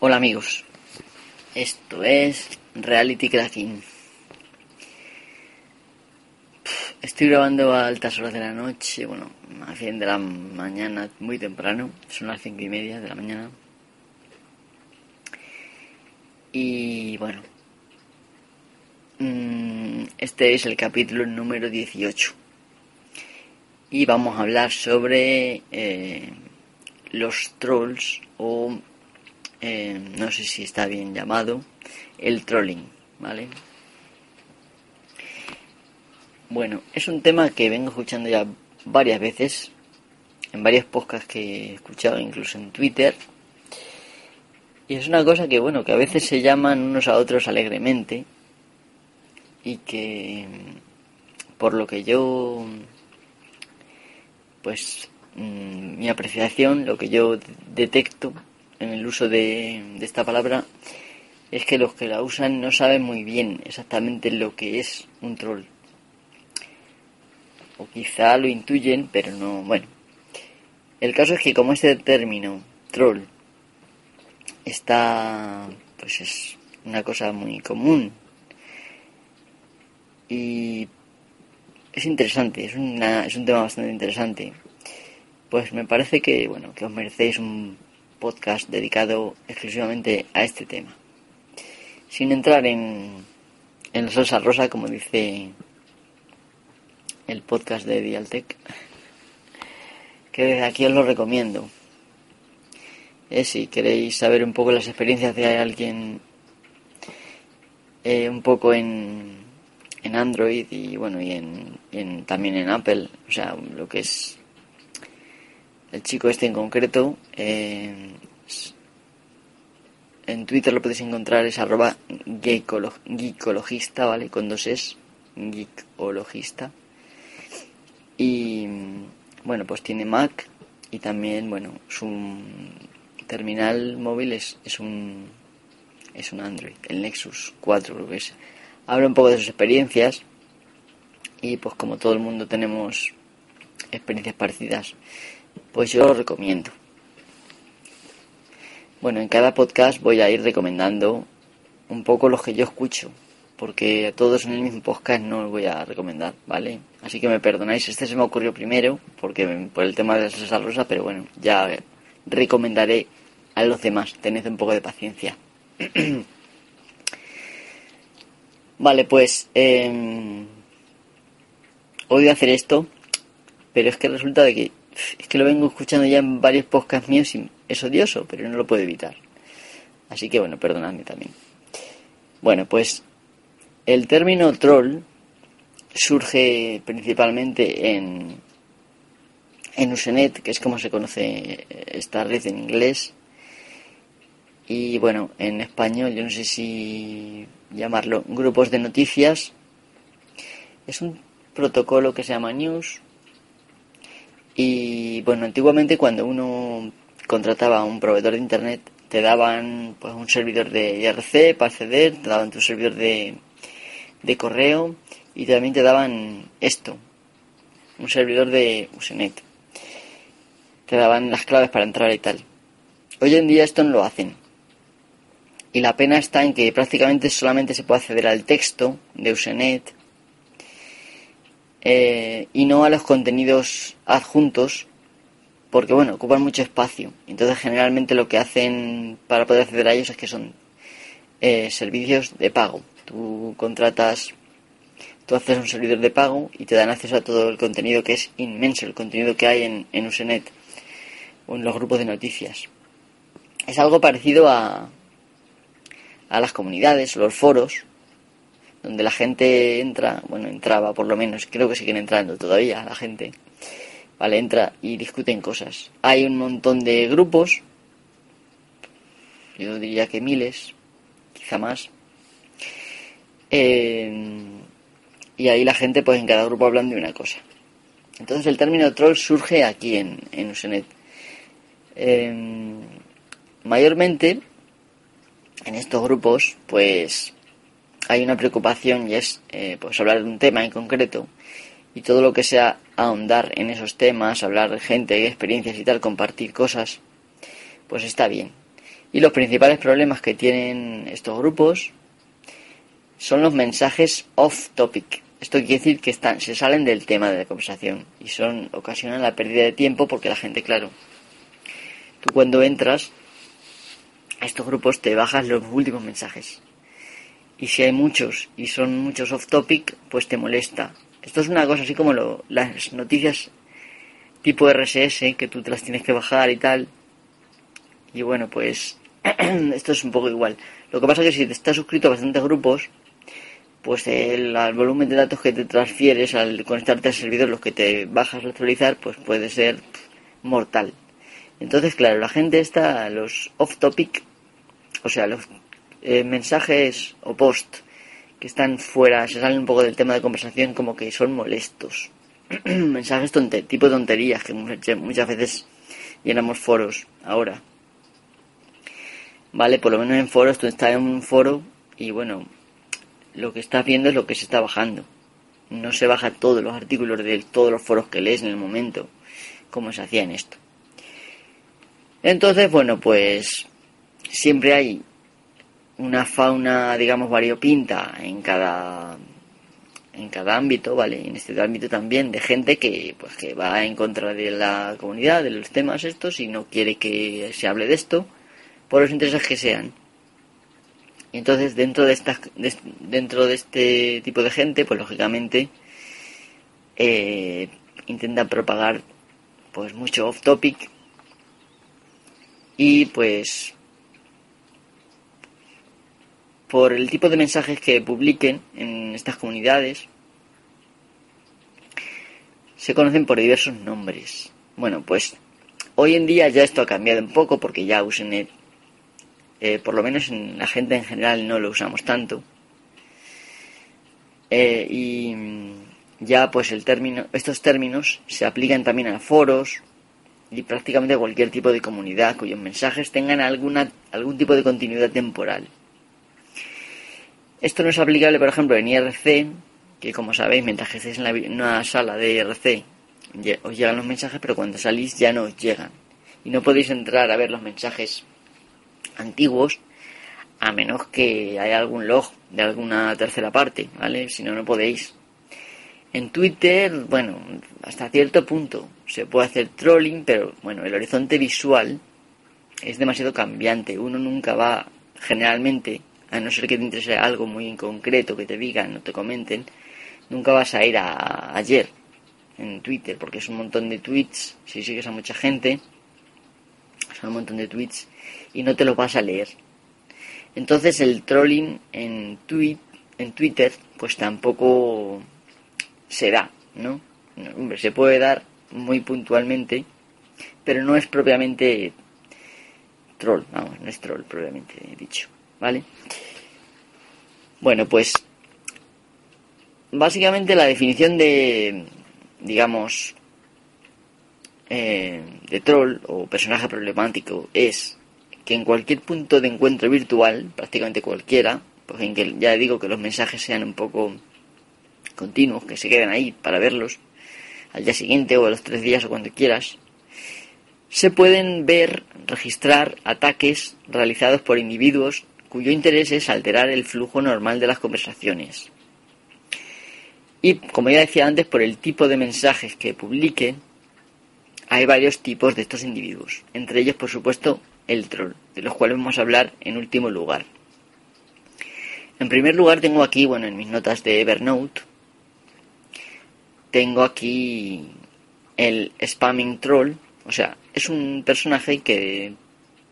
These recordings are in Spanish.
Hola amigos, esto es Reality Cracking. Estoy grabando a altas horas de la noche, bueno, más bien de la mañana, muy temprano, son las cinco y media de la mañana. Y bueno, mm, este es el capítulo número 18. Y vamos a hablar sobre eh, los trolls o eh, no sé si está bien llamado el trolling, ¿vale? Bueno, es un tema que vengo escuchando ya varias veces, en varios podcasts que he escuchado, incluso en Twitter. Y es una cosa que, bueno, que a veces se llaman unos a otros alegremente y que, por lo que yo, pues, mm, mi apreciación, lo que yo detecto en el uso de, esta palabra, es que los que la usan no saben muy bien exactamente lo que es un troll o quizá lo intuyen, pero no, bueno. El caso es que como este término, troll, está, pues es una cosa muy común y es interesante, es, una, es un tema bastante interesante. Pues me parece que, bueno, que os merecéis un podcast dedicado exclusivamente a este tema. Sin entrar en, en la salsa rosa, como dice el podcast de Dialtec, que desde aquí os lo recomiendo. Eh, si queréis saber un poco las experiencias de alguien eh, un poco en, en Android y bueno y en, también en Apple, o sea, lo que es el chico este en concreto, en Twitter lo podéis encontrar, es arroba geekologista, ¿vale? Con dos es, geekologista. Y bueno, pues tiene Mac y también, bueno, su terminal móvil es, es un es un Android, el Nexus 4 creo que es. Habla un poco de sus experiencias y pues como todo el mundo tenemos experiencias parecidas, pues yo lo recomiendo. Bueno, en cada podcast voy a ir recomendando un poco los que yo escucho, porque a todos en el mismo podcast no os voy a recomendar, ¿vale? Así que me perdonáis, este se me ocurrió primero, porque por el tema de la salsa rosa, pero bueno, ya recomendaré a los demás, tened un poco de paciencia. vale, pues eh, odio hacer esto, pero es que resulta de que es que lo vengo escuchando ya en varios podcasts míos y es odioso, pero no lo puedo evitar. Así que bueno, perdonadme también. Bueno, pues el término troll surge principalmente en, en Usenet, que es como se conoce esta red en inglés. Y bueno, en español, yo no sé si llamarlo grupos de noticias. Es un protocolo que se llama News. Y bueno, antiguamente cuando uno contrataba a un proveedor de internet, te daban pues un servidor de IRC para acceder, te daban tu servidor de, de correo y también te daban esto, un servidor de Usenet. Te daban las claves para entrar y tal. Hoy en día esto no lo hacen. Y la pena está en que prácticamente solamente se puede acceder al texto de Usenet eh, y no a los contenidos adjuntos porque bueno, ocupan mucho espacio. Entonces generalmente lo que hacen para poder acceder a ellos es que son eh, servicios de pago. Tú contratas, tú haces un servidor de pago y te dan acceso a todo el contenido que es inmenso, el contenido que hay en, en Usenet o en los grupos de noticias. Es algo parecido a, a las comunidades los foros, donde la gente entra, bueno, entraba por lo menos, creo que siguen entrando todavía la gente, vale, entra y discuten cosas. Hay un montón de grupos, yo diría que miles, quizá más, eh, y ahí la gente, pues en cada grupo hablan de una cosa. Entonces el término troll surge aquí en, en Usenet. Eh, mayormente en estos grupos, pues hay una preocupación y es eh, pues hablar de un tema en concreto y todo lo que sea ahondar en esos temas, hablar de gente, experiencias y tal, compartir cosas, pues está bien. Y los principales problemas que tienen estos grupos son los mensajes off topic. Esto quiere decir que están, se salen del tema de la conversación y son ocasionan la pérdida de tiempo porque la gente, claro, tú cuando entras a estos grupos te bajas los últimos mensajes. Y si hay muchos y son muchos off topic, pues te molesta. Esto es una cosa así como lo, las noticias tipo RSS que tú te las tienes que bajar y tal. Y bueno, pues esto es un poco igual. Lo que pasa es que si te estás suscrito a bastantes grupos, pues el, volumen de datos que te transfieres al conectarte al servidor, los que te bajas al actualizar, pues puede ser mortal. Entonces, claro, la gente está, los off topic, o sea, los eh, mensajes o post que están fuera, se salen un poco del tema de conversación, como que son molestos. mensajes tonte, tipo tonterías que muchas veces llenamos foros ahora. Vale, por lo menos en foros, tú estás en un foro y bueno, lo que estás viendo es lo que se está bajando. No se baja todos los artículos de todos los foros que lees en el momento, como se hacía en esto. Entonces, bueno, pues siempre hay una fauna, digamos, variopinta en cada en cada ámbito, ¿vale? En este ámbito también de gente que pues que va en contra de la comunidad, de los temas estos y no quiere que se hable de esto por los intereses que sean. Y entonces dentro de estas dentro de este tipo de gente, pues lógicamente eh, intentan propagar pues mucho off topic y pues por el tipo de mensajes que publiquen en estas comunidades se conocen por diversos nombres. Bueno, pues hoy en día ya esto ha cambiado un poco porque ya Usenet eh, por lo menos en la gente en general no lo usamos tanto. Eh, y ya pues el término, estos términos se aplican también a foros y prácticamente a cualquier tipo de comunidad cuyos mensajes tengan alguna, algún tipo de continuidad temporal. Esto no es aplicable, por ejemplo, en IRC, que como sabéis, mientras que estéis en, una sala de IRC, os llegan los mensajes, pero cuando salís ya no os llegan. Y no podéis entrar a ver los mensajes antiguos, a menos que haya algún log de alguna tercera parte, ¿vale? Si no, no podéis. En Twitter, bueno, hasta cierto punto se puede hacer trolling, pero bueno, el horizonte visual es demasiado cambiante. Uno nunca va, generalmente, a no ser que te interese algo muy en concreto, que te digan o te comenten, nunca vas a ir a ayer en Twitter, porque es un montón de tweets, si sigues a mucha gente, son un montón de tweets y no te lo vas a leer. Entonces el trolling en, tweet, en Twitter pues tampoco se da, ¿no? Hombre, se puede dar muy puntualmente, pero no es propiamente troll, vamos, no es troll propiamente dicho, ¿vale? Bueno, pues básicamente la definición de, digamos, eh, de troll o personaje problemático es que en cualquier punto de encuentro virtual, prácticamente cualquiera, pues en que ya digo que los mensajes sean un poco continuos, que se queden ahí para verlos al día siguiente o a los tres días o cuando quieras, se pueden ver, registrar ataques realizados por individuos cuyo interés es alterar el flujo normal de las conversaciones. Y como ya decía antes, por el tipo de mensajes que publiquen, hay varios tipos de estos individuos, entre ellos por supuesto el troll, de los cuales vamos a hablar en último lugar. En primer lugar tengo aquí, bueno, en mis notas de Evernote, tengo aquí el spamming troll, o sea, es un personaje que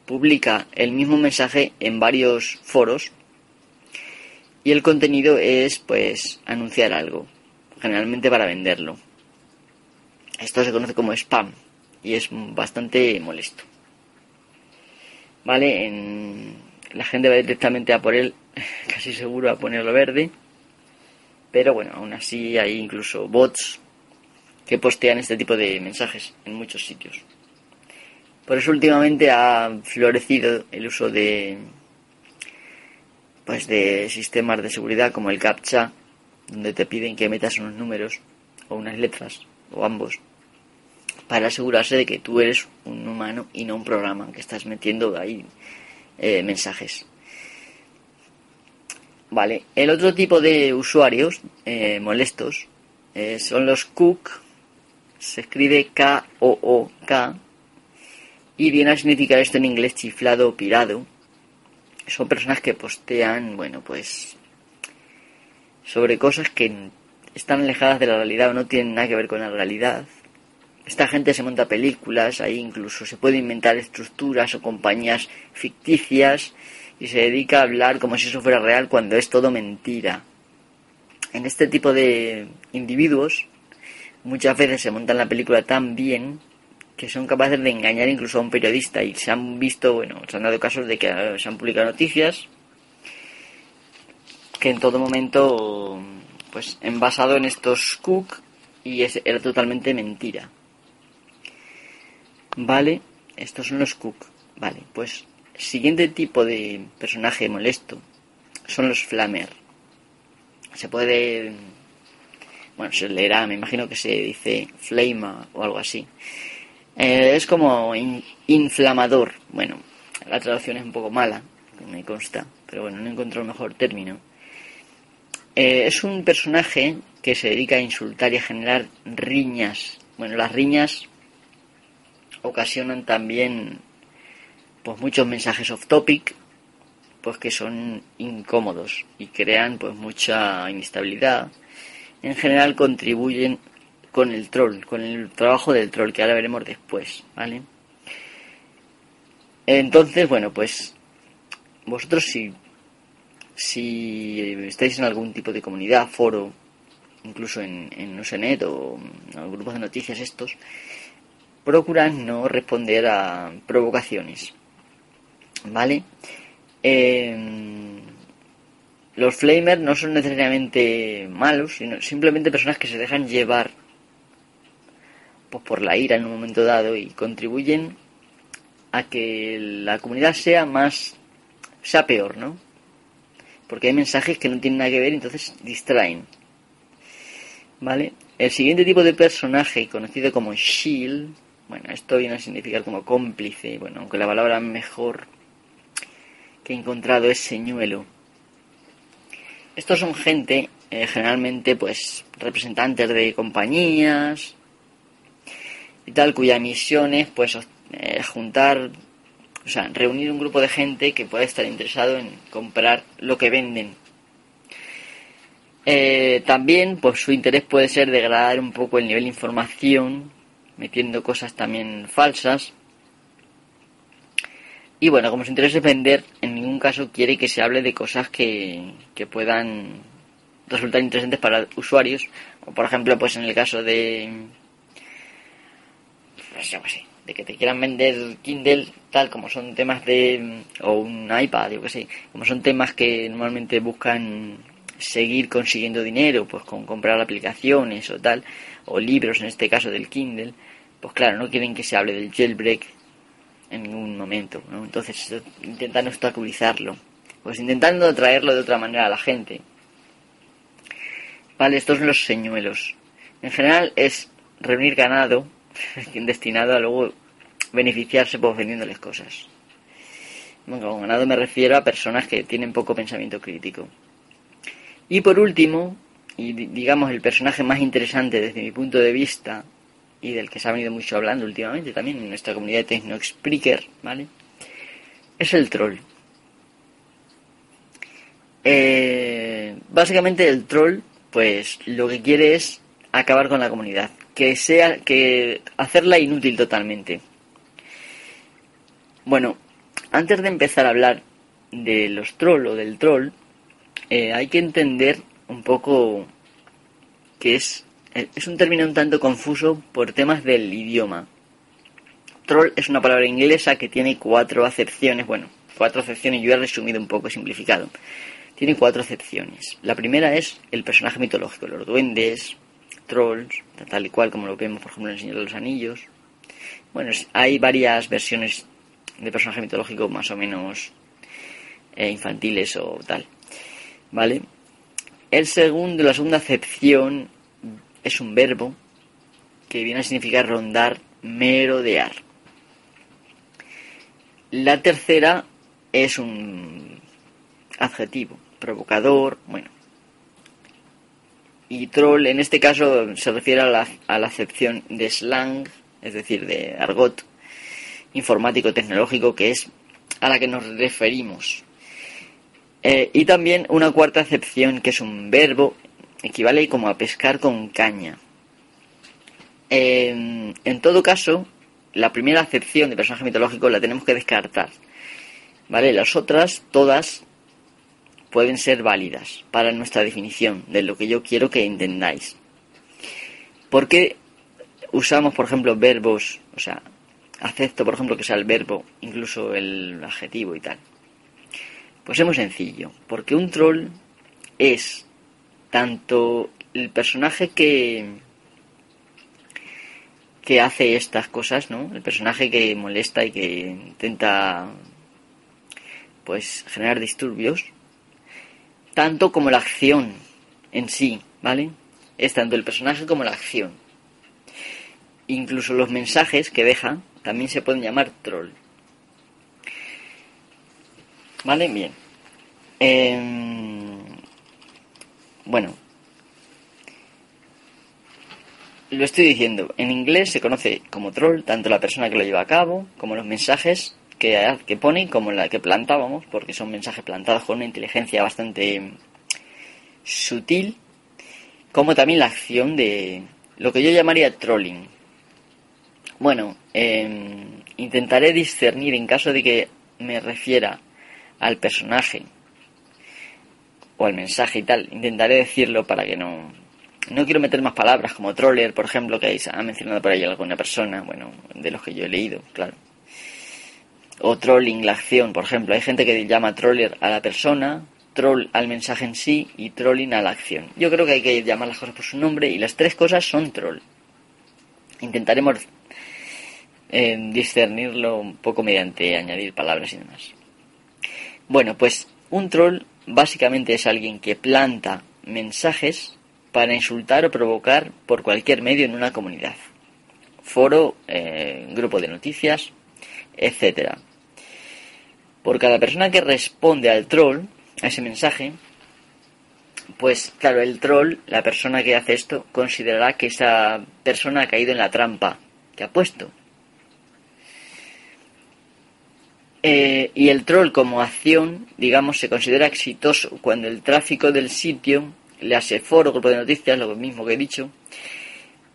publica el mismo mensaje en varios foros y el contenido es pues anunciar algo, generalmente para venderlo. Esto se conoce como spam y es bastante molesto. ¿vale? En, la gente va directamente a por él, casi seguro a ponerlo verde. Pero bueno, aún así hay incluso bots que postean este tipo de mensajes en muchos sitios. Por eso últimamente ha florecido el uso de pues de sistemas de seguridad como el CAPTCHA, donde te piden que metas unos números o unas letras o ambos para asegurarse de que tú eres un humano y no un programa que estás metiendo ahí eh, mensajes. Vale, el otro tipo de usuarios eh, molestos eh, son los cook, se escribe K-O-O-K, y viene a significar esto en inglés chiflado o pirado. Son personas que postean, bueno, pues sobre cosas que están alejadas de la realidad o no tienen nada que ver con la realidad. Esta gente se monta películas, ahí incluso se puede inventar estructuras o compañías ficticias y se dedica a hablar como si eso fuera real cuando es todo mentira. En este tipo de individuos muchas veces se montan la película tan bien que son capaces de engañar incluso a un periodista y se han visto, bueno, se han dado casos de que eh, se han publicado noticias que en todo momento pues en basado en estos cook y es, era totalmente mentira. Vale, estos son los cook. Vale, pues siguiente tipo de personaje molesto son los flamer. Se puede. Bueno, se leerá, me imagino que se dice flama o algo así. Eh, es como inflamador. Bueno, la traducción es un poco mala, me consta, pero bueno, no encuentro mejor término. Eh, es un personaje que se dedica a insultar y a generar riñas. Bueno, las riñas ocasionan también pues muchos mensajes off topic pues que son incómodos y crean pues mucha inestabilidad en general contribuyen con el troll con el trabajo del troll que ahora veremos después vale entonces bueno pues vosotros si si estáis en algún tipo de comunidad foro incluso en, en Usenet o grupos de noticias estos procurad no responder a provocaciones ¿vale? Em, los flamers no son necesariamente malos, sino simplemente personas que se dejan llevar pues, por la ira en un momento dado y contribuyen a que la comunidad sea más, sea peor, ¿no? Porque hay mensajes que no tienen nada que ver, entonces distraen. ¿Vale? El siguiente tipo de personaje, conocido como Shield, bueno, esto viene a significar como cómplice, bueno, aunque la palabra mejor que he encontrado es señuelo. Estos son gente, eh, generalmente, pues, representantes de compañías y tal, cuya misión es, pues, eh, juntar, o sea, reunir un grupo de gente que pueda estar interesado en comprar lo que venden. Eh, también, pues, su interés puede ser degradar un poco el nivel de información, metiendo cosas también falsas y bueno, como su interés es vender, en ningún caso quiere que se hable de cosas que, que puedan resultar interesantes para usuarios. O por ejemplo, pues en el caso de. Yo de que te quieran vender Kindle, tal como son temas de. o un iPad, yo qué sé, como son temas que normalmente buscan seguir consiguiendo dinero, pues con comprar aplicaciones o tal, o libros en este caso del Kindle, pues claro, no quieren que se hable del jailbreak en ningún momento. ¿no? Entonces intentan obstaculizarlo, pues intentando traerlo de otra manera a la gente. Vale, estos son los señuelos. En general es reunir ganado destinado a luego beneficiarse por vendiéndoles cosas. Bueno, con ganado me refiero a personas que tienen poco pensamiento crítico. Y por último, y digamos el personaje más interesante desde mi punto de vista, y del que se ha venido mucho hablando últimamente también en nuestra comunidad de TechnoSpeaker, ¿vale? Es el troll. Eh, básicamente el troll, pues lo que quiere es acabar con la comunidad, que sea, que hacerla inútil totalmente. Bueno, antes de empezar a hablar de los troll o del troll, eh, hay que entender un poco qué es es un término un tanto confuso por temas del idioma. Troll es una palabra inglesa que tiene cuatro acepciones, bueno, cuatro acepciones, yo he resumido un poco, simplificado. Tiene cuatro acepciones. La primera es el personaje mitológico, los duendes, trolls, tal y cual como lo vemos, por ejemplo, en El Señor de los Anillos. Bueno, hay varias versiones de personaje mitológico más o menos eh, infantiles o tal. ¿Vale? El segundo, la segunda acepción es un verbo que viene a significar rondar, merodear. La tercera es un adjetivo, provocador, bueno. Y troll en este caso se refiere a la, a la acepción de slang, es decir, de argot informático tecnológico que es a la que nos referimos. Eh, y también una cuarta acepción que es un verbo, equivale como a pescar con caña. en todo caso, la primera acepción de personaje mitológico la tenemos que descartar. ¿Vale? Las otras, todas, pueden ser válidas para nuestra definición de lo que yo quiero que entendáis. Porque usamos, por ejemplo, verbos, o sea, acepto, por ejemplo, que sea el verbo, incluso el adjetivo y tal. Pues es muy sencillo, porque un troll es tanto el personaje que que hace estas cosas, ¿no? El personaje que molesta y que intenta pues generar disturbios, tanto como la acción en sí, ¿vale? Es tanto el personaje como la acción. Incluso los mensajes que deja también se pueden llamar troll. ¿Vale? Bien. Em, bueno. Lo estoy diciendo. En inglés se conoce como troll tanto la persona que lo lleva a cabo como los mensajes que, que pone como la que plantábamos, porque son mensajes plantados con una inteligencia bastante sutil, como también la acción de lo que yo llamaría trolling. Bueno, em, intentaré discernir en caso de que me refiera al personaje o al mensaje y tal. Intentaré decirlo para que no... No quiero meter más palabras como troller, por ejemplo, que ha mencionado por ahí alguna persona, bueno, de los que yo he leído, claro. O trolling, la acción, por ejemplo. Hay gente que llama troller a la persona, troll al mensaje en sí y trolling a la acción. Yo creo que hay que llamar las cosas por su nombre y las tres cosas son troll. Intentaremos discernirlo un poco mediante añadir palabras y demás. Bueno, pues un troll básicamente es alguien que planta mensajes para insultar o provocar por cualquier medio en una comunidad. Foro, eh, grupo de noticias, etc. Por cada persona que responde al troll, a ese mensaje, pues claro, el troll, la persona que hace esto, considerará que esa persona ha caído en la trampa que ha puesto. Eh, y el troll como acción, digamos, se considera exitoso cuando el tráfico del sitio, le hace foro, grupo de noticias, lo mismo que he dicho,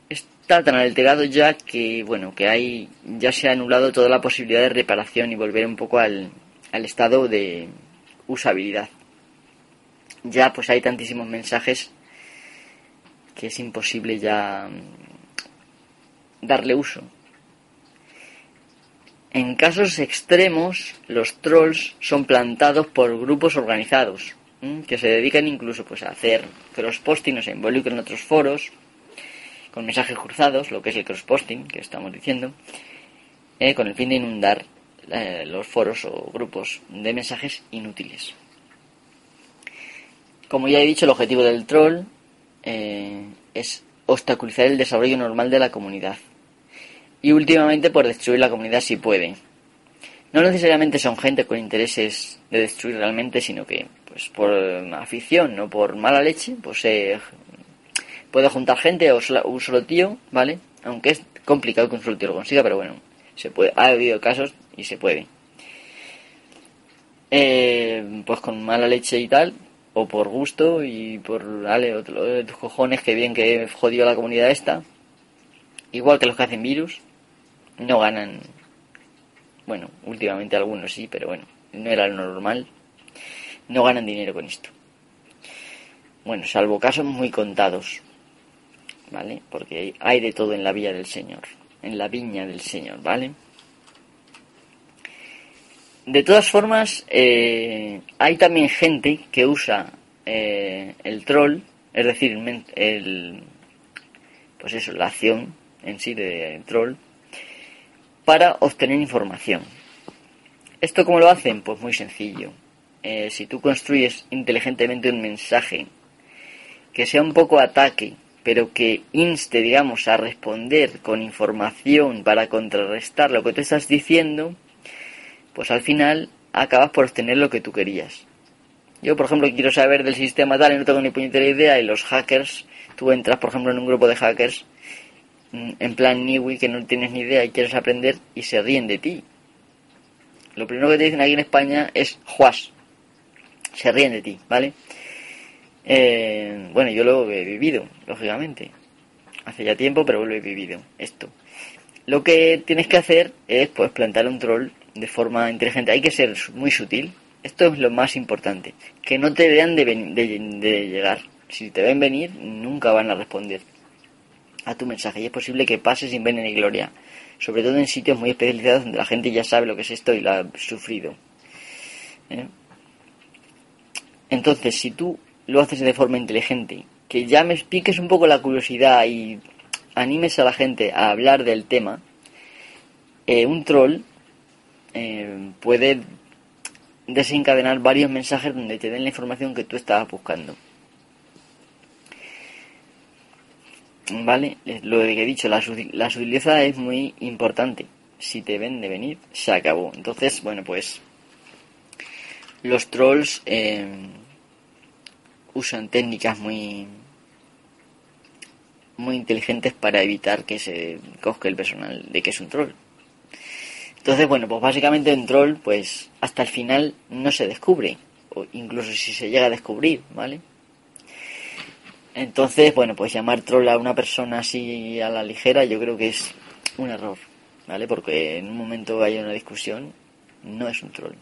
está tan alterado ya que, bueno, que hay, ya se ha anulado toda la posibilidad de reparación y volver un poco al, al estado de usabilidad. Ya pues hay tantísimos mensajes que es imposible ya mm, darle uso. En casos extremos, los trolls son plantados por grupos organizados, que se dedican incluso pues, a hacer crossposting o se involucran en otros foros, con mensajes cruzados, lo que es el crossposting que estamos diciendo, eh, con el fin de inundar eh, los foros o grupos de mensajes inútiles. Como ya he dicho, el objetivo del troll eh, es obstaculizar el desarrollo normal de la comunidad y últimamente por destruir la comunidad si puede. No necesariamente son gente con intereses de destruir realmente, sino que pues por afición o por mala leche, pues puede juntar gente o un solo tío, ¿vale? Aunque es complicado que un solo tío lo consiga, pero bueno, se puede. Ha habido casos y se puede. Eh, pues con mala leche y tal, o por gusto y por, dale, otro de tus cojones, que bien que he jodido a la comunidad esta. Igual que los que hacen virus, no ganan. Bueno, últimamente algunos sí, pero bueno, no era lo normal. No ganan dinero con esto. Bueno, salvo casos muy contados, ¿vale? Porque hay de todo en la villa del Señor, en la viña del Señor, ¿vale? De todas formas, eh, hay también gente que usa eh, el troll, es decir, el, pues eso, la acción en sí de troll, para obtener información. ¿Esto cómo lo hacen? Pues muy sencillo. Eh, si tú construyes inteligentemente un mensaje que sea un poco ataque, pero que inste, digamos, a responder con información para contrarrestar lo que tú estás diciendo, pues al final acabas por obtener lo que tú querías. Yo, por ejemplo, quiero saber del sistema tal y no tengo ni puñetera idea y los hackers, tú entras, por ejemplo, en un grupo de hackers mm, en plan Niwi que no tienes ni idea y quieres aprender y se ríen de ti. Lo primero que te dicen aquí en España es Juas. Se ríen de ti, ¿vale? Eh, bueno, yo lo he vivido, lógicamente. Hace ya tiempo, pero lo he vivido esto. Lo que tienes que hacer es pues plantar un troll de forma inteligente. Hay que ser muy sutil, esto es lo más importante. Que no te vean de, de, llegar. Si te ven venir, nunca van a responder a tu mensaje. Y es posible que pases sin pena ni gloria. Sobre todo en sitios muy especializados donde la gente ya sabe lo que es esto y lo ha sufrido. ¿eh? Entonces, si tú lo haces de forma inteligente, que ya me expliques un poco la curiosidad y animes a la gente a hablar del tema, eh, un troll eh, puede desencadenar varios mensajes donde te den la información que tú estabas buscando. ¿Vale? Lo que he dicho, la, sutileza es muy importante. Si te ven de venir, se acabó. Entonces, bueno, pues los trolls eh, usan técnicas muy muy inteligentes para evitar que se cosque el personal de que es un troll. Entonces, bueno, pues básicamente un troll, pues hasta el final no se descubre, o incluso si se llega a descubrir, ¿vale? Entonces, bueno, pues llamar troll a una persona así a la ligera yo creo que es un error, ¿vale? Porque en un momento hay una discusión, no es un troll,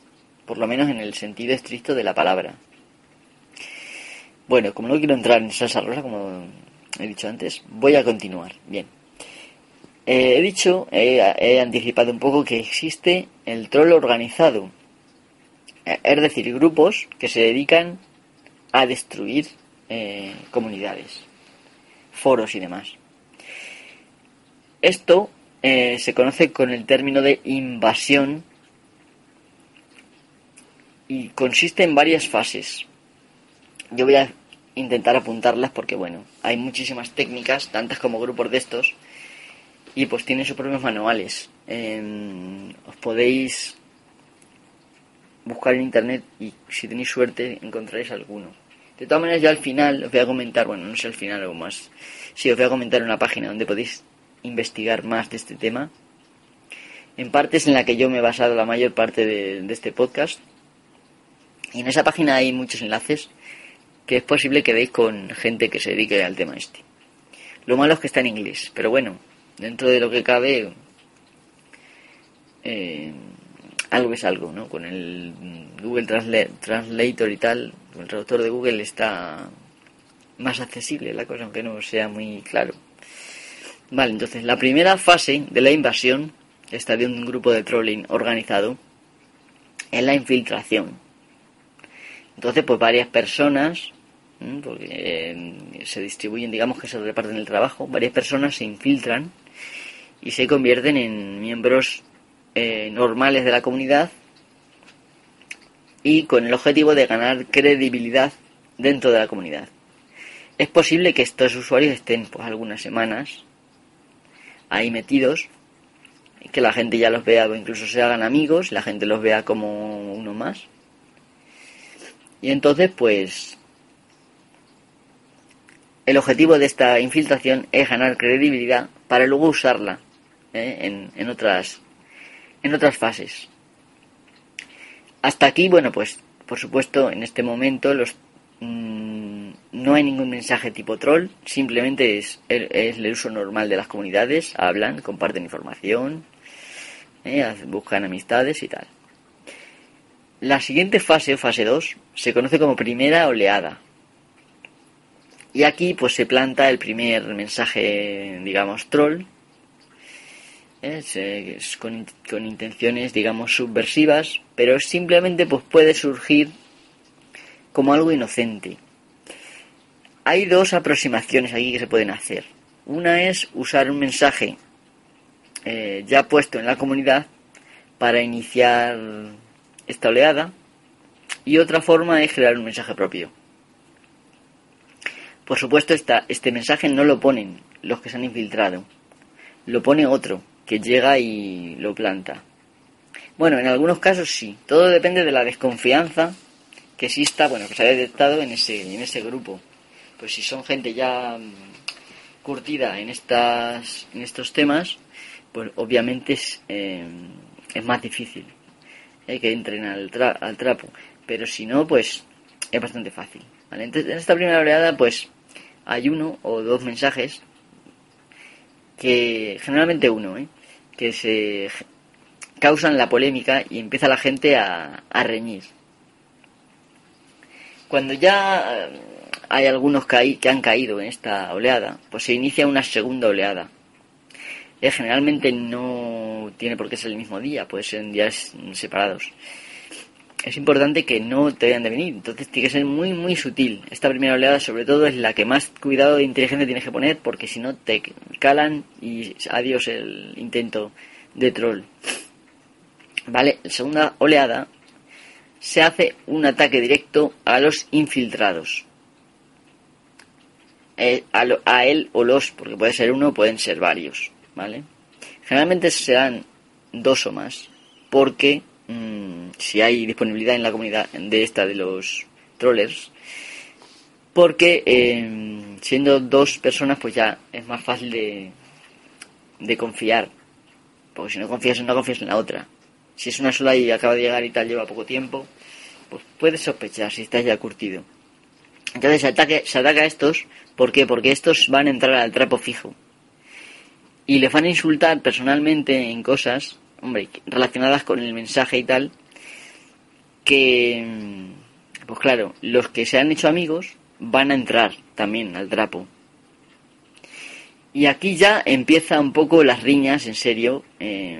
por lo menos en el sentido estricto de la palabra. Bueno, como no quiero entrar en salsa rosa, como he dicho antes, voy a continuar. Bien. Eh, he dicho, he anticipado un poco que existe el troll organizado, eh, es decir, grupos que se dedican a destruir eh, comunidades, foros y demás. Esto se conoce con el término de invasión y consiste en varias fases. Yo voy a intentar apuntarlas porque, bueno, hay muchísimas técnicas, tantas como grupos de estos, y pues tiene sus propios manuales. os podéis buscar en internet y si tenéis suerte encontraréis alguno. De todas maneras, ya al final os voy a comentar, bueno, no sé al final o más, sí, os voy a comentar una página donde podéis investigar más de este tema. En parte es en la que yo me he basado la mayor parte de, este podcast. Y en esa página hay muchos enlaces que es posible que veis con gente que se dedique al tema este. Lo malo es que está en inglés, pero bueno, dentro de lo que cabe, eh, algo es algo, ¿no? Con el Google Translator y tal, con el traductor de Google está más accesible la cosa, aunque no sea muy claro. Vale, entonces la primera fase de la invasión, esta de un grupo de trolling organizado, es la infiltración. Entonces, pues varias personas, porque eh, se distribuyen, digamos que se reparten el trabajo, varias personas se infiltran y se convierten en miembros eh, normales de la comunidad y con el objetivo de ganar credibilidad dentro de la comunidad. Es posible que estos usuarios estén pues algunas semanas ahí metidos, que la gente ya los vea o incluso se hagan amigos, la gente los vea como uno más. Y entonces pues el objetivo de esta infiltración es ganar credibilidad para luego usarla ¿eh? en, otras, en otras fases. Hasta aquí, bueno, pues por supuesto en este momento los, mm, no hay ningún mensaje tipo troll, simplemente es, es, el uso normal de las comunidades, hablan, comparten información, ¿eh? buscan amistades y tal. La siguiente fase, fase 2, se conoce como primera oleada. Y aquí pues se planta el primer mensaje, digamos, troll, es, con, con, intenciones, digamos, subversivas, pero simplemente pues puede surgir como algo inocente. Hay dos aproximaciones aquí que se pueden hacer. Una es usar un mensaje eh, ya puesto en la comunidad para iniciar esta oleada y otra forma es crear un mensaje propio. Por supuesto, esta, este mensaje no lo ponen los que se han infiltrado, lo pone otro, que llega y lo planta. Bueno, en algunos casos sí. Todo depende de la desconfianza que exista, bueno, que se haya detectado en ese, en ese grupo. Pues si son gente ya mm, curtida en, estas, en estos temas, pues obviamente es, eh, es más difícil eh, que entren al, al trapo. Pero si no, pues es bastante fácil. Entonces, en esta primera oleada, pues hay uno o dos mensajes que, generalmente uno, ¿eh? Que se causan la polémica y empieza la gente a, reñir. Cuando ya eh, hay algunos que, que han caído en esta oleada, pues se inicia una segunda oleada. Eh, generalmente no tiene por qué ser el mismo día, puede ser en días separados es importante que no te vayan de venir. Entonces tiene que ser muy, muy sutil. Esta primera oleada, sobre todo, es la que más cuidado de inteligencia tienes que poner, porque si no te calan y adiós el intento de troll. Vale, la segunda oleada se hace un ataque directo a los infiltrados. Eh, a, a, él o los, porque puede ser uno, pueden ser varios, ¿vale? Generalmente serán dos o más, porque Mm, si hay disponibilidad en la comunidad de esta de los trollers, porque em, siendo dos personas pues ya es más fácil de, de confiar, porque si no confías en una, confías en la otra. Si es una sola y acaba de llegar y tal, lleva poco tiempo, pues puedes sospechar si estás ya curtido. Entonces se, ataque, se ataca a estos, ¿por qué? Porque estos van a entrar al trapo fijo. Y les van a insultar personalmente en cosas hombre, relacionadas con el mensaje y tal, que, pues claro, los que se han hecho amigos van a entrar también al trapo. Y aquí ya empieza un poco las riñas, en serio, eh,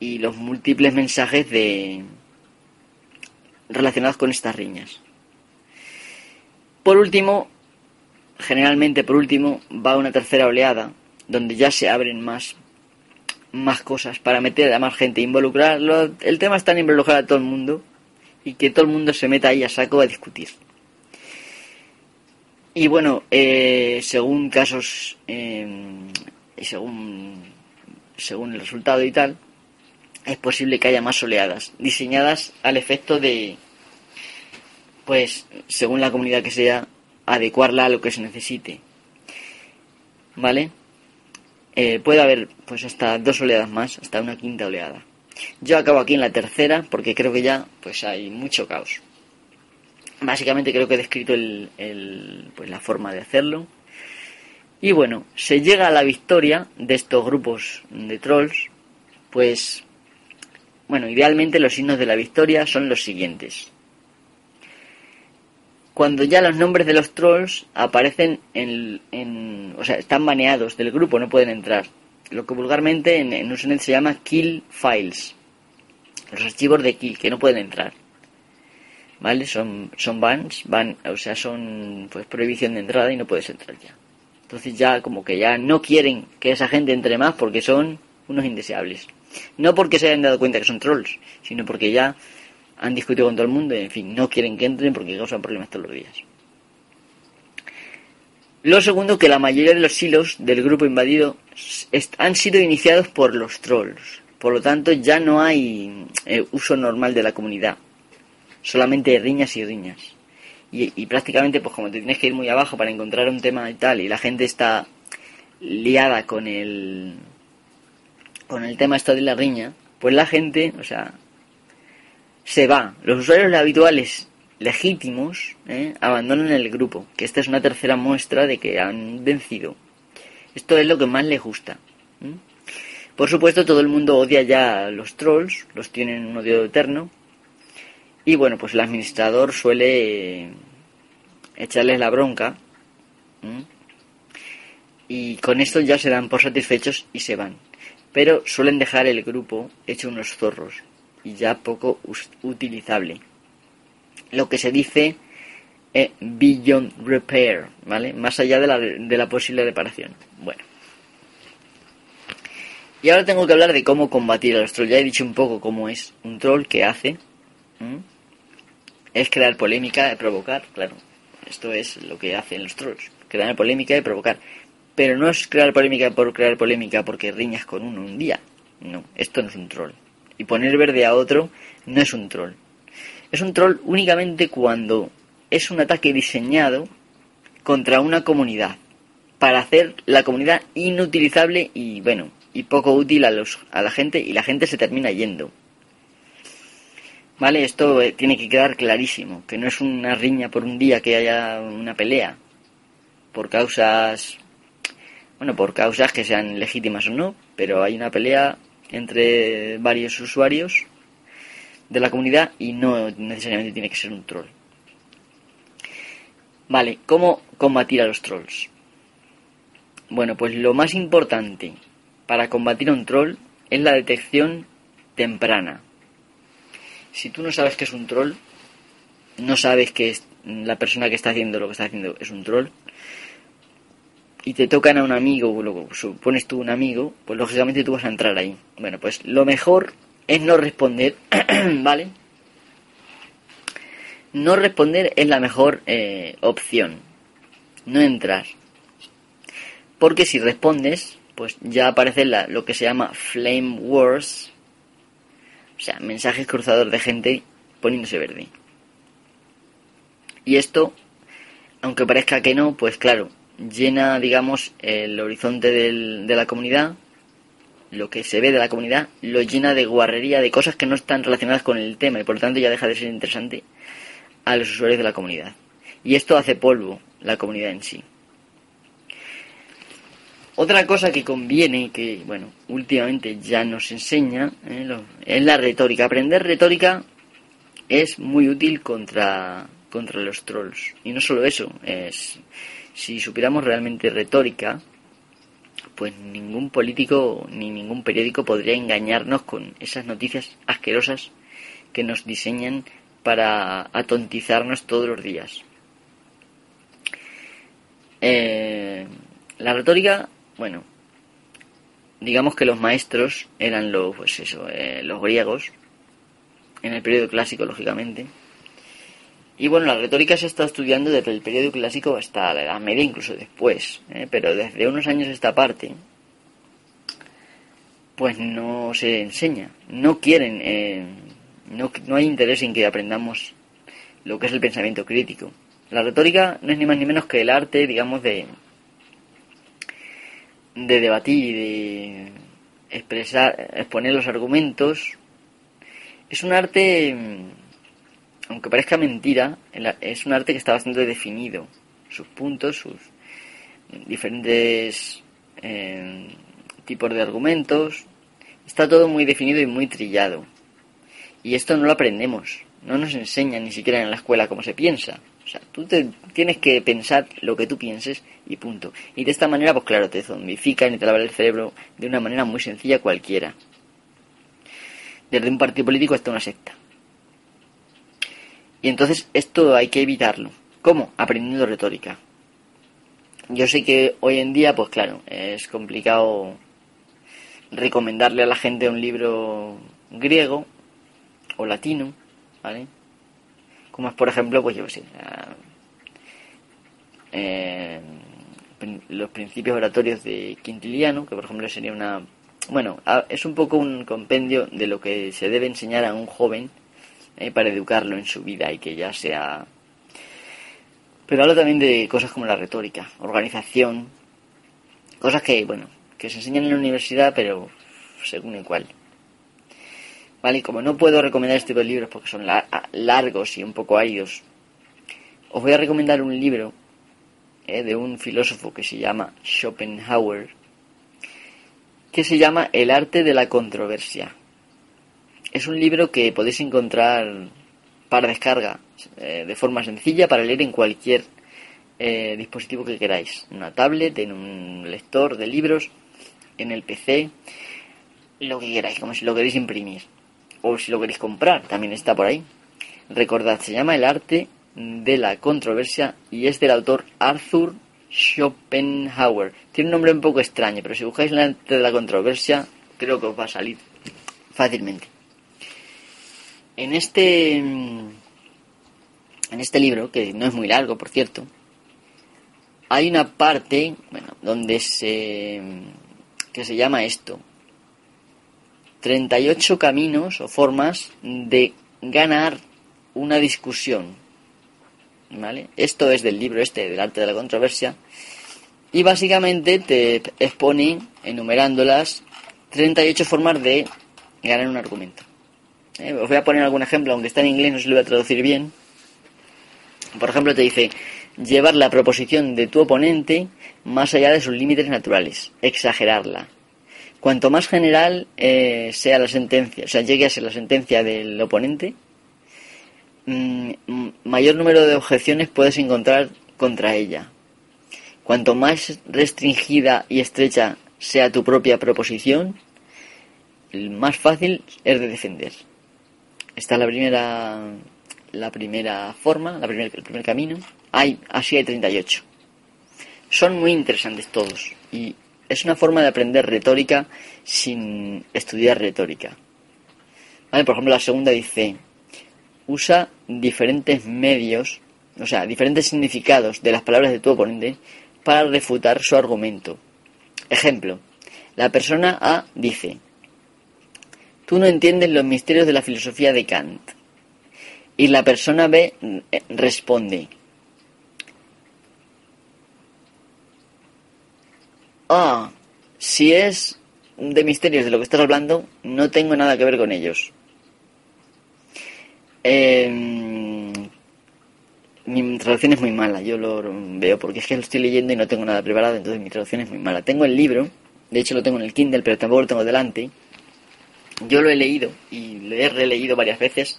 y los múltiples mensajes de relacionados con estas riñas. Por último, generalmente por último, va una tercera oleada, donde ya se abren más más cosas para meter a más gente, involucrarlo. El tema está en involucrar a todo el mundo y que todo el mundo se meta ahí a saco a discutir. Y bueno, eh, según casos y según, según el resultado y tal, es posible que haya más oleadas, diseñadas al efecto de, pues, según la comunidad que sea, adecuarla a lo que se necesite. ¿Vale? Eh, puede haber pues hasta dos oleadas más, hasta una quinta oleada. Yo acabo aquí en la tercera porque creo que ya pues hay mucho caos. Básicamente creo que he descrito el, pues la forma de hacerlo. Y bueno, se llega a la victoria de estos grupos de trolls, pues bueno, idealmente los signos de la victoria son los siguientes cuando ya los nombres de los trolls aparecen en, o sea, están baneados del grupo, no pueden entrar. Lo que vulgarmente en, en Usenet se llama kill files. Los archivos de kill que no pueden entrar. ¿Vale? Son, son bans, van, o sea, son pues prohibición de entrada y no puedes entrar ya. Entonces ya como que ya no quieren que esa gente entre más porque son unos indeseables. No porque se hayan dado cuenta que son trolls, sino porque ya han discutido con todo el mundo y, en fin, no quieren que entren porque causan problemas todos los días. Lo segundo, que la mayoría de los hilos del grupo invadido han sido iniciados por los trolls. Por lo tanto, ya no hay eh, uso normal de la comunidad. Solamente riñas y riñas. Y, y, prácticamente, pues como te tienes que ir muy abajo para encontrar un tema y tal, y la gente está liada con el con el tema esto de la riña, pues la gente, o sea, se va. Los usuarios habituales legítimos ¿eh? abandonan el grupo, que esta es una tercera muestra de que han vencido. Esto es lo que más les gusta. Por supuesto, todo el mundo odia ya a los trolls, los tienen un odio eterno. Y bueno, pues el administrador suele echarles la bronca. Y con esto ya se dan por satisfechos y se van. Pero suelen dejar el grupo hecho unos zorros y ya poco utilizable. Lo que se dice eh, beyond repair, ¿vale? Más allá de la, de la posible reparación. Bueno. Y ahora tengo que hablar de cómo combatir a los trolls. Ya he dicho un poco cómo es un troll que hace. Es crear polémica, provocar, claro. Esto es lo que hacen los trolls. Crear polémica y provocar. Pero no es crear polémica por crear polémica porque riñas con uno un día. No, esto no es un troll. Y poner verde a otro no es un troll. Es un troll únicamente cuando es un ataque diseñado contra una comunidad para hacer la comunidad inutilizable y bueno y poco útil a, los, a la gente y la gente se termina yendo. ¿Vale? Esto eh, tiene que quedar clarísimo, que no es una riña por un día que haya una pelea por causas bueno, por causas que sean legítimas o no, pero hay una pelea entre varios usuarios de la comunidad y no necesariamente tiene que ser un troll. Vale, ¿cómo combatir a los trolls? Bueno, pues lo más importante para combatir a un troll es la detección temprana. Si tú no sabes que es un troll, no sabes que la persona que está haciendo lo que está haciendo es un troll, y te tocan a un amigo, lo supones tú un amigo, pues lógicamente tú vas a entrar ahí. Bueno, pues lo mejor es no responder, ¿vale? No responder es la mejor eh, opción, no entrar. Porque si respondes, pues ya aparece la, lo que se llama flame wars, o sea, mensajes cruzados de gente poniéndose verde. Y esto, aunque parezca que no, pues claro, llena, digamos, el horizonte del, de la comunidad, lo que se ve de la comunidad, lo llena de guarrería, de cosas que no están relacionadas con el tema y por lo tanto ya deja de ser interesante a los usuarios de la comunidad. Y esto hace polvo la comunidad en sí. Otra cosa que conviene, que bueno, últimamente ya nos enseña, ¿eh? es la retórica. Aprender retórica es muy útil contra, contra los trolls. Y no solo eso, es si supiéramos realmente retórica, pues ningún político ni ningún periódico podría engañarnos con esas noticias asquerosas que nos diseñan para atontizarnos todos los días. Eh, la retórica, bueno, digamos que los maestros eran los, pues eso, eh, los griegos, en el periodo clásico, lógicamente, y bueno, la retórica se está estudiando desde el periodo clásico hasta la Edad Media, incluso después, ¿eh? pero desde unos años esta parte, pues no se enseña, no quieren, eh, no, no hay interés en que aprendamos lo que es el pensamiento crítico. La retórica no es ni más ni menos que el arte, digamos, de, de debatir, de expresar, exponer los argumentos. Es un arte aunque parezca mentira, es un arte que está bastante definido. Sus puntos, sus diferentes eh, tipos de argumentos. Está todo muy definido y muy trillado. Y esto no lo aprendemos. No nos enseñan ni siquiera en la escuela cómo se piensa. O sea, tú te, tienes que pensar lo que tú pienses y punto. Y de esta manera, pues claro, te zombifican y te lavan el cerebro de una manera muy sencilla cualquiera. Desde un partido político hasta una secta. Y entonces esto hay que evitarlo. ¿Cómo? Aprendiendo retórica. Yo sé que hoy en día, pues claro, es complicado recomendarle a la gente un libro griego o latino, ¿vale? Como es, por ejemplo, pues yo sé, eh, los principios oratorios de Quintiliano, que por ejemplo sería una... Bueno, es un poco un compendio de lo que se debe enseñar a un joven eh, para educarlo en su vida y que ya sea... Pero hablo también de cosas como la retórica, organización, cosas que, bueno, que se enseñan en la universidad, pero según el cual. Vale, como no puedo recomendar este tipo de libros porque son largos y un poco áridos, os voy a recomendar un libro eh, de un filósofo que se llama Schopenhauer, que se llama El arte de la controversia. Es un libro que podéis encontrar para descarga eh, de forma sencilla para leer en cualquier eh, dispositivo que queráis. En una tablet, en un lector de libros, en el PC, lo que queráis, como si lo queréis imprimir. O si lo queréis comprar, también está por ahí. Recordad, se llama El arte de la controversia y es del autor Arthur Schopenhauer. Tiene un nombre un poco extraño, pero si buscáis el arte de la controversia, creo que os va a salir fácilmente. En este, en este libro, que no es muy largo, por cierto, hay una parte, bueno, donde se, que se llama esto, 38 caminos o formas de ganar una discusión. ¿Vale? Esto es del libro este del arte de la controversia. Y básicamente te expone, enumerándolas, 38 formas de ganar un argumento. Eh, os voy a poner algún ejemplo, aunque está en inglés, no se lo voy a traducir bien. Por ejemplo, te dice, llevar la proposición de tu oponente más allá de sus límites naturales, exagerarla. Cuanto más general eh, sea la sentencia, o sea, llegue a ser la sentencia del oponente, mm, mayor número de objeciones puedes encontrar contra ella. Cuanto más restringida y estrecha sea tu propia proposición, más fácil es de defender. Esta es la primera, la primera forma, la el primer camino. Hay, así hay 38. Son muy interesantes todos y es una forma de aprender retórica sin estudiar retórica. Por ejemplo, la segunda dice, usa diferentes medios, o sea, diferentes significados de las palabras de tu oponente para refutar su argumento. Ejemplo, la persona A dice, tú no entiendes los misterios de la filosofía de Kant. Y la persona B eh, responde, ah, si es de misterios de lo que estás hablando, no tengo nada que ver con ellos. Em, mi traducción es muy mala, yo lo veo porque es que lo estoy leyendo y no tengo nada preparado, entonces mi traducción es muy mala. Tengo el libro, de hecho lo tengo en el Kindle, pero tampoco lo tengo delante. Yo lo he leído y lo he releído varias veces.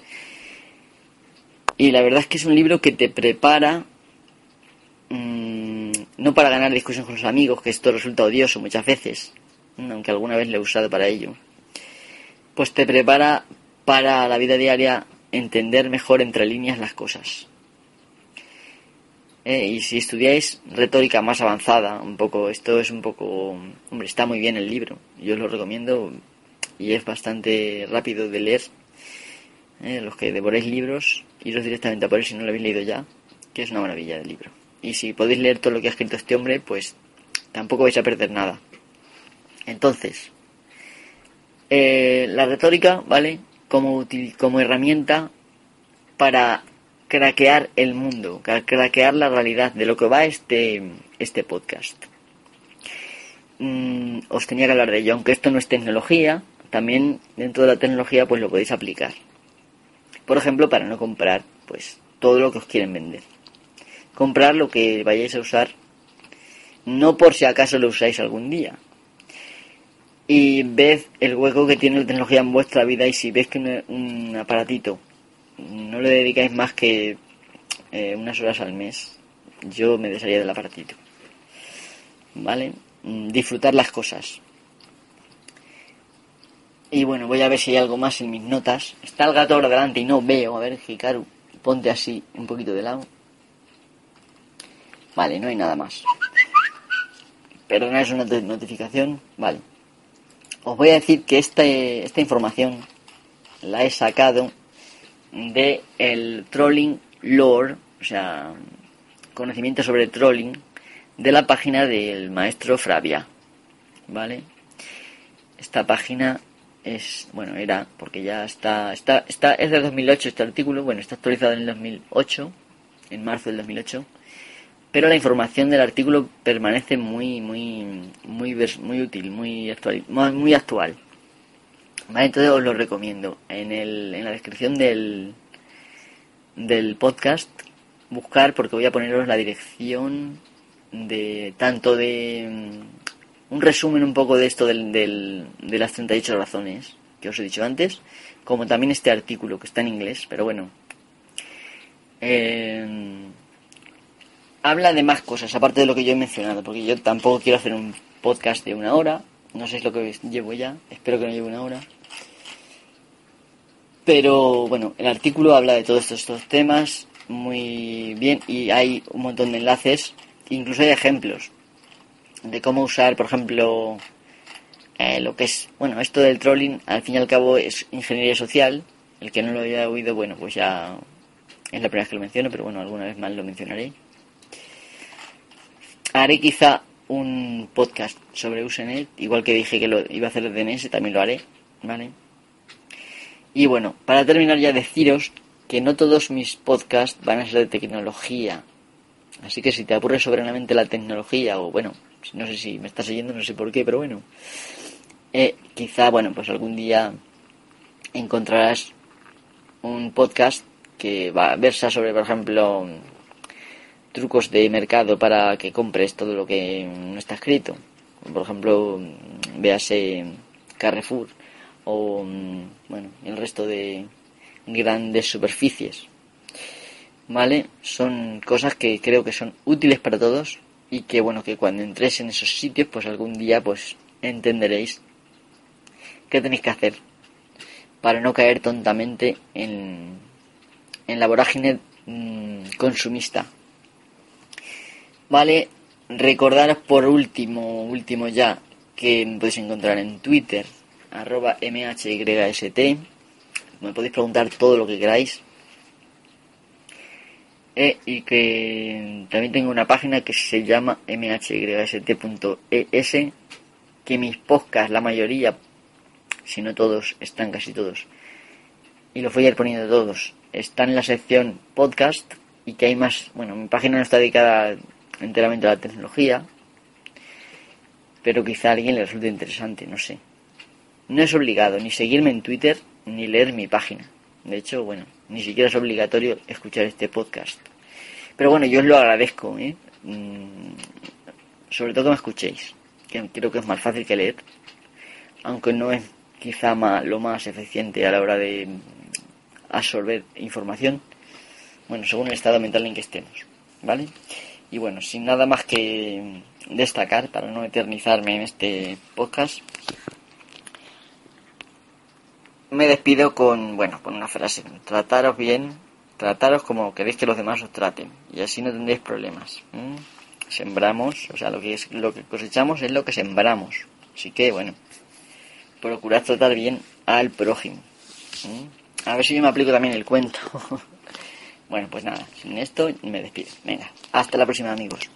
Y la verdad es que es un libro que te prepara, mmm, no para ganar discusión con los amigos, que esto resulta odioso muchas veces, aunque alguna vez lo he usado para ello, pues te prepara para la vida diaria entender mejor entre líneas las cosas. Eh, y si estudiáis retórica más avanzada, un poco, esto es un poco, hombre, está muy bien el libro, yo os lo recomiendo y es bastante rápido de leer. Eh, los que devoréis libros, iros directamente a por él si no lo habéis leído ya, que es una maravilla del libro. Y si podéis leer todo lo que ha escrito este hombre, pues tampoco vais a perder nada. Entonces, eh, la retórica, ¿vale? Como, como herramienta para craquear el mundo, craquear la realidad de lo que va este, este podcast. Mm, os tenía que hablar de ello, aunque esto no es tecnología, también dentro de la tecnología pues lo podéis aplicar. Por ejemplo, para no comprar pues todo lo que os quieren vender. Comprar lo que vayáis a usar, no por si acaso lo usáis algún día. Y ved el hueco que tiene la tecnología en vuestra vida y si ves que un, aparatito no le dedicáis más que eh, unas horas al mes, yo me desharía del aparatito. ¿Vale? Mm, disfrutar las cosas. Y bueno, voy a ver si hay algo más en mis notas. Está el gato ahora delante y no veo. A ver, Hikaru, ponte así un poquito de lado. Vale, no hay nada más. Perdona, es una notificación. Vale. Os voy a decir que este, esta información la he sacado de el trolling lore, o sea, conocimiento sobre trolling de la página del maestro Fravia. ¿Vale? Esta página es, bueno, era, porque ya está, está, está, es de 2008 este artículo, bueno, está actualizado en el 2008, en marzo del 2008, pero la información del artículo permanece muy, muy, muy, muy útil, muy actual, muy actual. Vale, entonces os lo recomiendo. En, el, en la descripción del, del podcast, buscar, porque voy a poneros la dirección de tanto de un resumen un poco de esto del, de las 38 razones que os he dicho antes, como también este artículo que está en inglés, pero bueno. Em, habla de más cosas, aparte de lo que yo he mencionado, porque yo tampoco quiero hacer un podcast de una hora, no sé es lo que llevo ya, espero que no lleve una hora. Pero bueno, el artículo habla de todos estos, estos temas muy bien y hay un montón de enlaces, incluso hay ejemplos de cómo usar, por ejemplo, eh, lo que es, bueno, esto del trolling, al fin y al cabo es ingeniería social. El que no lo haya oído, bueno, pues ya es la primera vez que lo menciono, pero bueno, alguna vez más lo mencionaré. Haré quizá un podcast sobre Usenet, igual que dije que lo iba a hacer de DNS, también lo haré. ¿vale? Y bueno, para terminar ya deciros que no todos mis podcasts van a ser de tecnología. Así que si te aburre soberanamente la tecnología, o bueno, no sé si me estás oyendo, no sé por qué, pero bueno, eh, quizá, bueno, pues algún día encontrarás un podcast que va, versa sobre, por ejemplo, trucos de mercado para que compres todo lo que no está escrito. Por ejemplo, véase Carrefour o bueno, el resto de grandes superficies. ¿Vale? Son cosas que creo que son útiles para todos y que bueno, que cuando entréis en esos sitios, pues algún día pues entenderéis qué tenéis que hacer para no caer tontamente en, en la vorágine mm, consumista. Vale, recordaros por último, último ya, que me podéis encontrar en Twitter, arroba mhyst. Me podéis preguntar todo lo que queráis. E, y que también tengo una página que se llama mhyst.es, que mis podcasts, la mayoría, si no todos, están casi todos, y los voy a ir poniendo todos, están en la sección podcast y que hay más, bueno, mi página no está dedicada enteramente a la tecnología, pero quizá a alguien le resulte interesante, no sé. No es obligado ni seguirme en Twitter ni leer mi página. De hecho, bueno, ni siquiera es obligatorio escuchar este podcast. Pero bueno, yo os lo agradezco, ¿eh? Mm, sobre todo que me escuchéis, que creo que es más fácil que leer, aunque no es quizá lo más eficiente a la hora de absorber información, bueno, según el estado mental en que estemos, ¿vale? Y bueno, sin nada más que destacar, para no eternizarme en este podcast, me despido con, bueno, con una frase. Trataros bien, trataros como queréis que los demás os traten. Y así no tendréis problemas. Sembramos, o sea, lo que, es, lo que cosechamos es lo que sembramos. Así que, bueno, procurad tratar bien al prójimo. A ver si yo me aplico también el cuento. bueno, pues nada, sin esto me despido. Venga, hasta la próxima amigos.